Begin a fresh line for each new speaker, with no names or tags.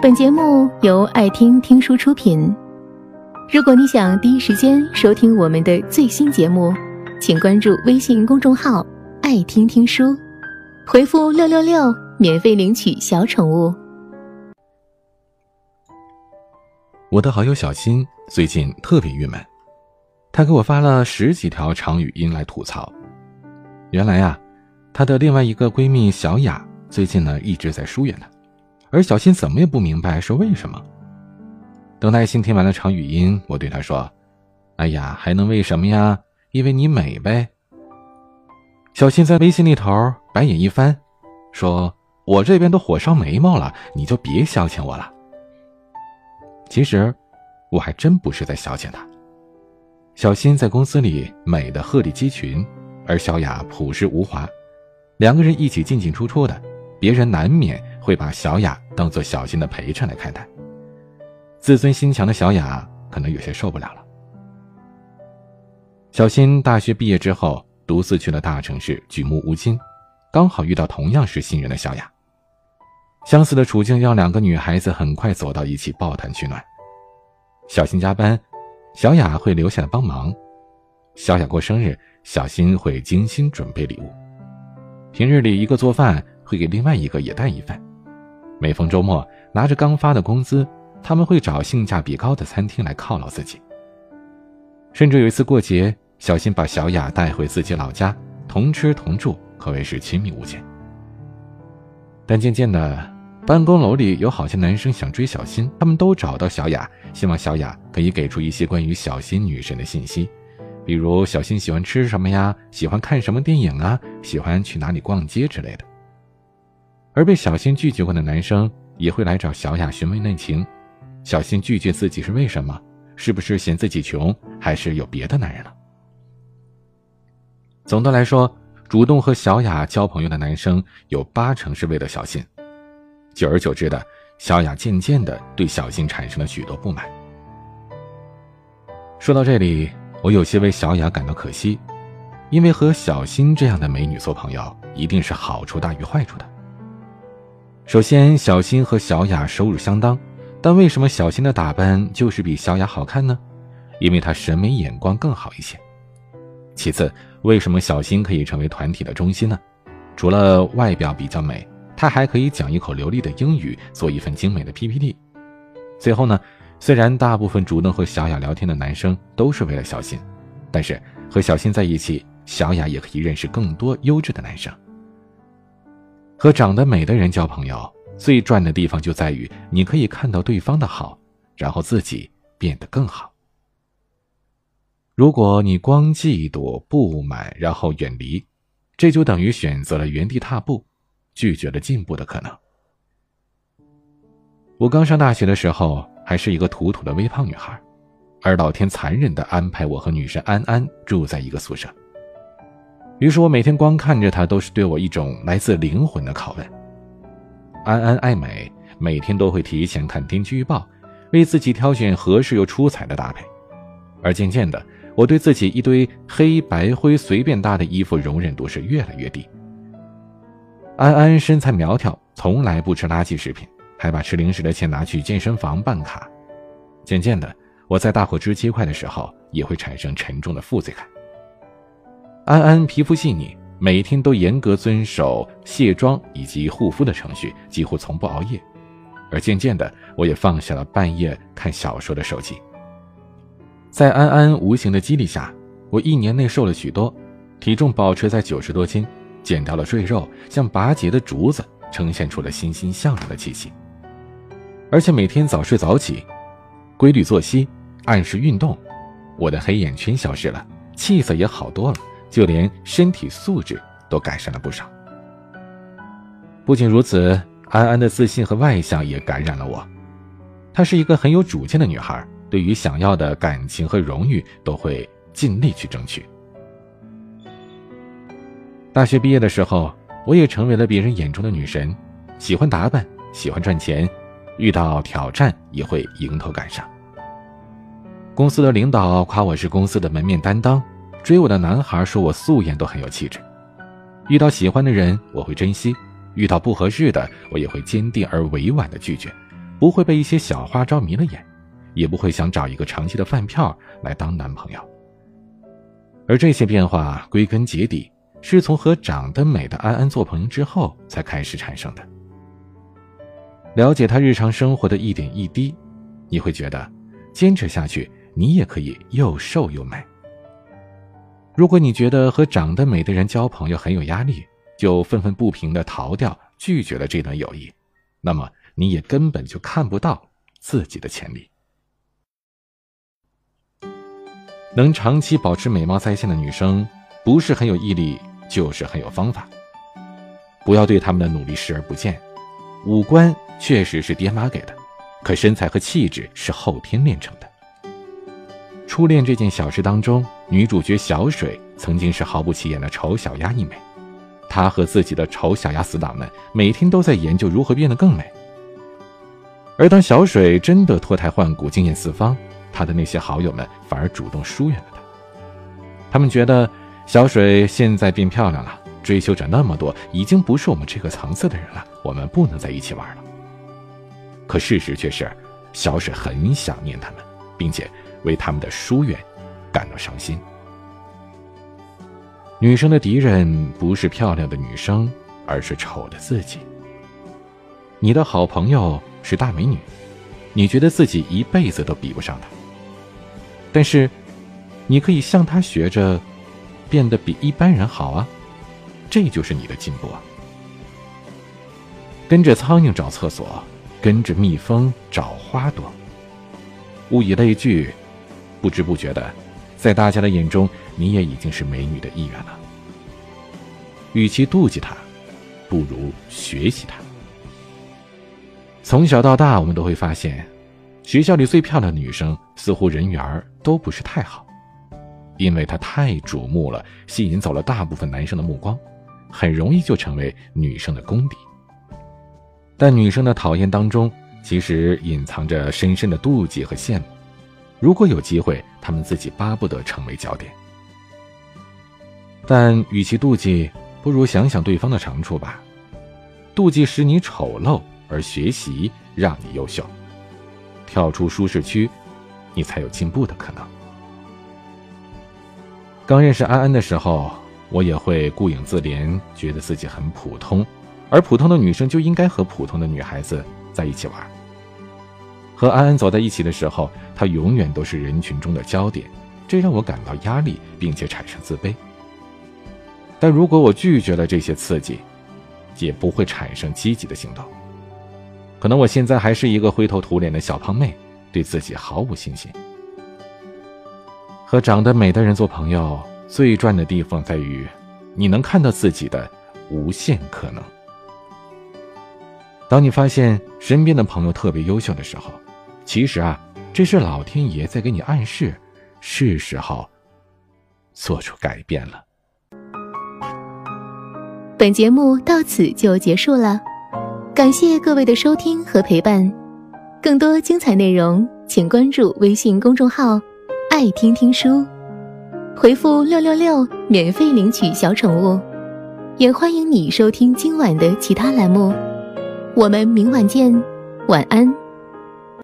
本节目由爱听听书出品。如果你想第一时间收听我们的最新节目，请关注微信公众号“爱听听书”，回复“六六六”免费领取小宠物。
我的好友小新最近特别郁闷，他给我发了十几条长语音来吐槽。原来呀，她的另外一个闺蜜小雅最近呢一直在疏远她。而小新怎么也不明白，是为什么？等耐心听完了长语音，我对他说：“哎呀，还能为什么呀？因为你美呗。”小新在微信那头白眼一翻，说：“我这边都火烧眉毛了，你就别消遣我了。”其实，我还真不是在消遣他。小新在公司里美的鹤立鸡群，而小雅朴实无华，两个人一起进进出出的，别人难免。会把小雅当做小新的陪衬来看待，自尊心强的小雅可能有些受不了了。小新大学毕业之后，独自去了大城市，举目无亲，刚好遇到同样是新人的小雅。相似的处境让两个女孩子很快走到一起，抱团取暖。小新加班，小雅会留下来帮忙；小雅过生日，小新会精心准备礼物。平日里，一个做饭会给另外一个也带一份。每逢周末，拿着刚发的工资，他们会找性价比高的餐厅来犒劳自己。甚至有一次过节，小新把小雅带回自己老家，同吃同住，可谓是亲密无间。但渐渐的，办公楼里有好些男生想追小新，他们都找到小雅，希望小雅可以给出一些关于小新女神的信息，比如小新喜欢吃什么呀，喜欢看什么电影啊，喜欢去哪里逛街之类的。而被小新拒绝过的男生也会来找小雅询问内情，小新拒绝自己是为什么？是不是嫌自己穷，还是有别的男人了？总的来说，主动和小雅交朋友的男生有八成是为了小新。久而久之的，小雅渐渐的对小新产生了许多不满。说到这里，我有些为小雅感到可惜，因为和小新这样的美女做朋友，一定是好处大于坏处的。首先，小新和小雅收入相当，但为什么小新的打扮就是比小雅好看呢？因为她审美眼光更好一些。其次，为什么小新可以成为团体的中心呢？除了外表比较美，她还可以讲一口流利的英语，做一份精美的 PPT。最后呢，虽然大部分主动和小雅聊天的男生都是为了小新，但是和小新在一起，小雅也可以认识更多优质的男生。和长得美的人交朋友，最赚的地方就在于你可以看到对方的好，然后自己变得更好。如果你光嫉妒不满，然后远离，这就等于选择了原地踏步，拒绝了进步的可能。我刚上大学的时候，还是一个土土的微胖女孩，而老天残忍的安排我和女神安安住在一个宿舍。于是我每天光看着她，都是对我一种来自灵魂的拷问。安安爱美，每天都会提前看天气预报，为自己挑选合适又出彩的搭配。而渐渐的，我对自己一堆黑白灰随便搭的衣服容忍度是越来越低。安安身材苗条，从来不吃垃圾食品，还把吃零食的钱拿去健身房办卡。渐渐的，我在大火吃鸡块的时候，也会产生沉重的负罪感。安安皮肤细腻，每天都严格遵守卸妆以及护肤的程序，几乎从不熬夜。而渐渐的，我也放下了半夜看小说的手机。在安安无形的激励下，我一年内瘦了许多，体重保持在九十多斤，减掉了赘肉，像拔节的竹子，呈现出了欣欣向荣的气息。而且每天早睡早起，规律作息，按时运动，我的黑眼圈消失了，气色也好多了。就连身体素质都改善了不少。不仅如此，安安的自信和外向也感染了我。她是一个很有主见的女孩，对于想要的感情和荣誉都会尽力去争取。大学毕业的时候，我也成为了别人眼中的女神，喜欢打扮，喜欢赚钱，遇到挑战也会迎头赶上。公司的领导夸我是公司的门面担当。追我的男孩说我素颜都很有气质，遇到喜欢的人我会珍惜，遇到不合适的我也会坚定而委婉的拒绝，不会被一些小花招迷了眼，也不会想找一个长期的饭票来当男朋友。而这些变化归根结底是从和长得美的安安做朋友之后才开始产生的。了解她日常生活的一点一滴，你会觉得坚持下去，你也可以又瘦又美。如果你觉得和长得美的人交朋友很有压力，就愤愤不平的逃掉，拒绝了这段友谊，那么你也根本就看不到自己的潜力。能长期保持美貌在线的女生，不是很有毅力，就是很有方法。不要对他们的努力视而不见。五官确实是爹妈给的，可身材和气质是后天练成的。初恋这件小事当中，女主角小水曾经是毫不起眼的丑小鸭一枚，她和自己的丑小鸭死党们每天都在研究如何变得更美。而当小水真的脱胎换骨、惊艳四方，她的那些好友们反而主动疏远了她。他们觉得小水现在变漂亮了，追求者那么多，已经不是我们这个层次的人了，我们不能在一起玩了。可事实却是，小水很想念他们，并且为他们的疏远感到伤心。女生的敌人不是漂亮的女生，而是丑的自己。你的好朋友是大美女，你觉得自己一辈子都比不上她。但是，你可以向她学着，变得比一般人好啊，这就是你的进步啊。跟着苍蝇找厕所，跟着蜜蜂找花朵。物以类聚，不知不觉的，在大家的眼中，你也已经是美女的一员了。与其妒忌她，不如学习她。从小到大，我们都会发现，学校里最漂亮的女生似乎人缘都不是太好，因为她太瞩目了，吸引走了大部分男生的目光，很容易就成为女生的公敌。但女生的讨厌当中，其实隐藏着深深的妒忌和羡慕。如果有机会，他们自己巴不得成为焦点。但与其妒忌，不如想想对方的长处吧。妒忌使你丑陋。而学习让你优秀，跳出舒适区，你才有进步的可能。刚认识安安的时候，我也会顾影自怜，觉得自己很普通，而普通的女生就应该和普通的女孩子在一起玩。和安安走在一起的时候，她永远都是人群中的焦点，这让我感到压力，并且产生自卑。但如果我拒绝了这些刺激，也不会产生积极的行动。可能我现在还是一个灰头土脸的小胖妹，对自己毫无信心。和长得美的人做朋友，最赚的地方在于，你能看到自己的无限可能。当你发现身边的朋友特别优秀的时候，其实啊，这是老天爷在给你暗示，是时候做出改变了。
本节目到此就结束了。感谢各位的收听和陪伴，更多精彩内容请关注微信公众号“爱听听书”，回复“六六六”免费领取小宠物，也欢迎你收听今晚的其他栏目。我们明晚见，晚安。